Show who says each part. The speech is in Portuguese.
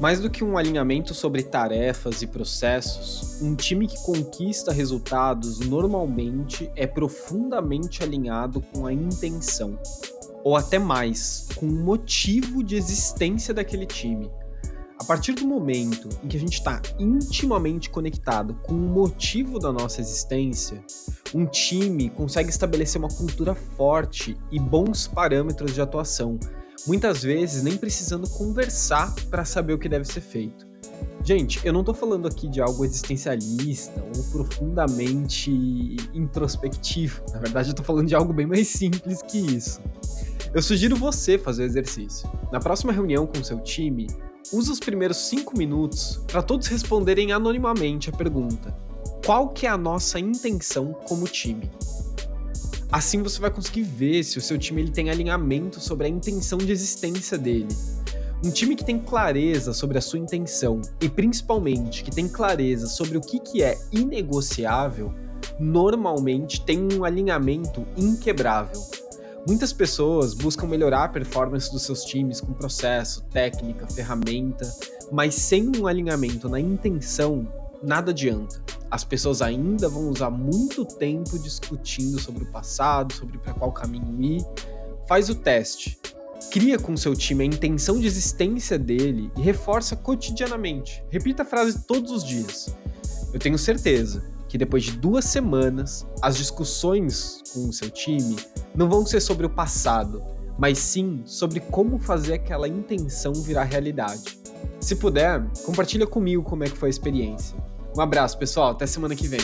Speaker 1: Mais do que um alinhamento sobre tarefas e processos, um time que conquista resultados normalmente é profundamente alinhado com a intenção, ou até mais, com o motivo de existência daquele time. A partir do momento em que a gente está intimamente conectado com o motivo da nossa existência, um time consegue estabelecer uma cultura forte e bons parâmetros de atuação muitas vezes nem precisando conversar para saber o que deve ser feito. Gente, eu não estou falando aqui de algo existencialista ou profundamente introspectivo. Na verdade, eu tô falando de algo bem mais simples que isso. Eu sugiro você fazer o exercício. Na próxima reunião com seu time, use os primeiros cinco minutos para todos responderem anonimamente a pergunta: qual que é a nossa intenção como time? Assim você vai conseguir ver se o seu time ele tem alinhamento sobre a intenção de existência dele. Um time que tem clareza sobre a sua intenção e principalmente que tem clareza sobre o que, que é inegociável, normalmente tem um alinhamento inquebrável. Muitas pessoas buscam melhorar a performance dos seus times com processo, técnica, ferramenta, mas sem um alinhamento na intenção, nada adianta as pessoas ainda vão usar muito tempo discutindo sobre o passado, sobre para qual caminho ir. Faz o teste. Cria com seu time a intenção de existência dele e reforça cotidianamente. Repita a frase todos os dias. Eu tenho certeza que depois de duas semanas, as discussões com o seu time não vão ser sobre o passado, mas sim sobre como fazer aquela intenção virar realidade. Se puder, compartilha comigo como é que foi a experiência. Um abraço, pessoal. Até semana que vem.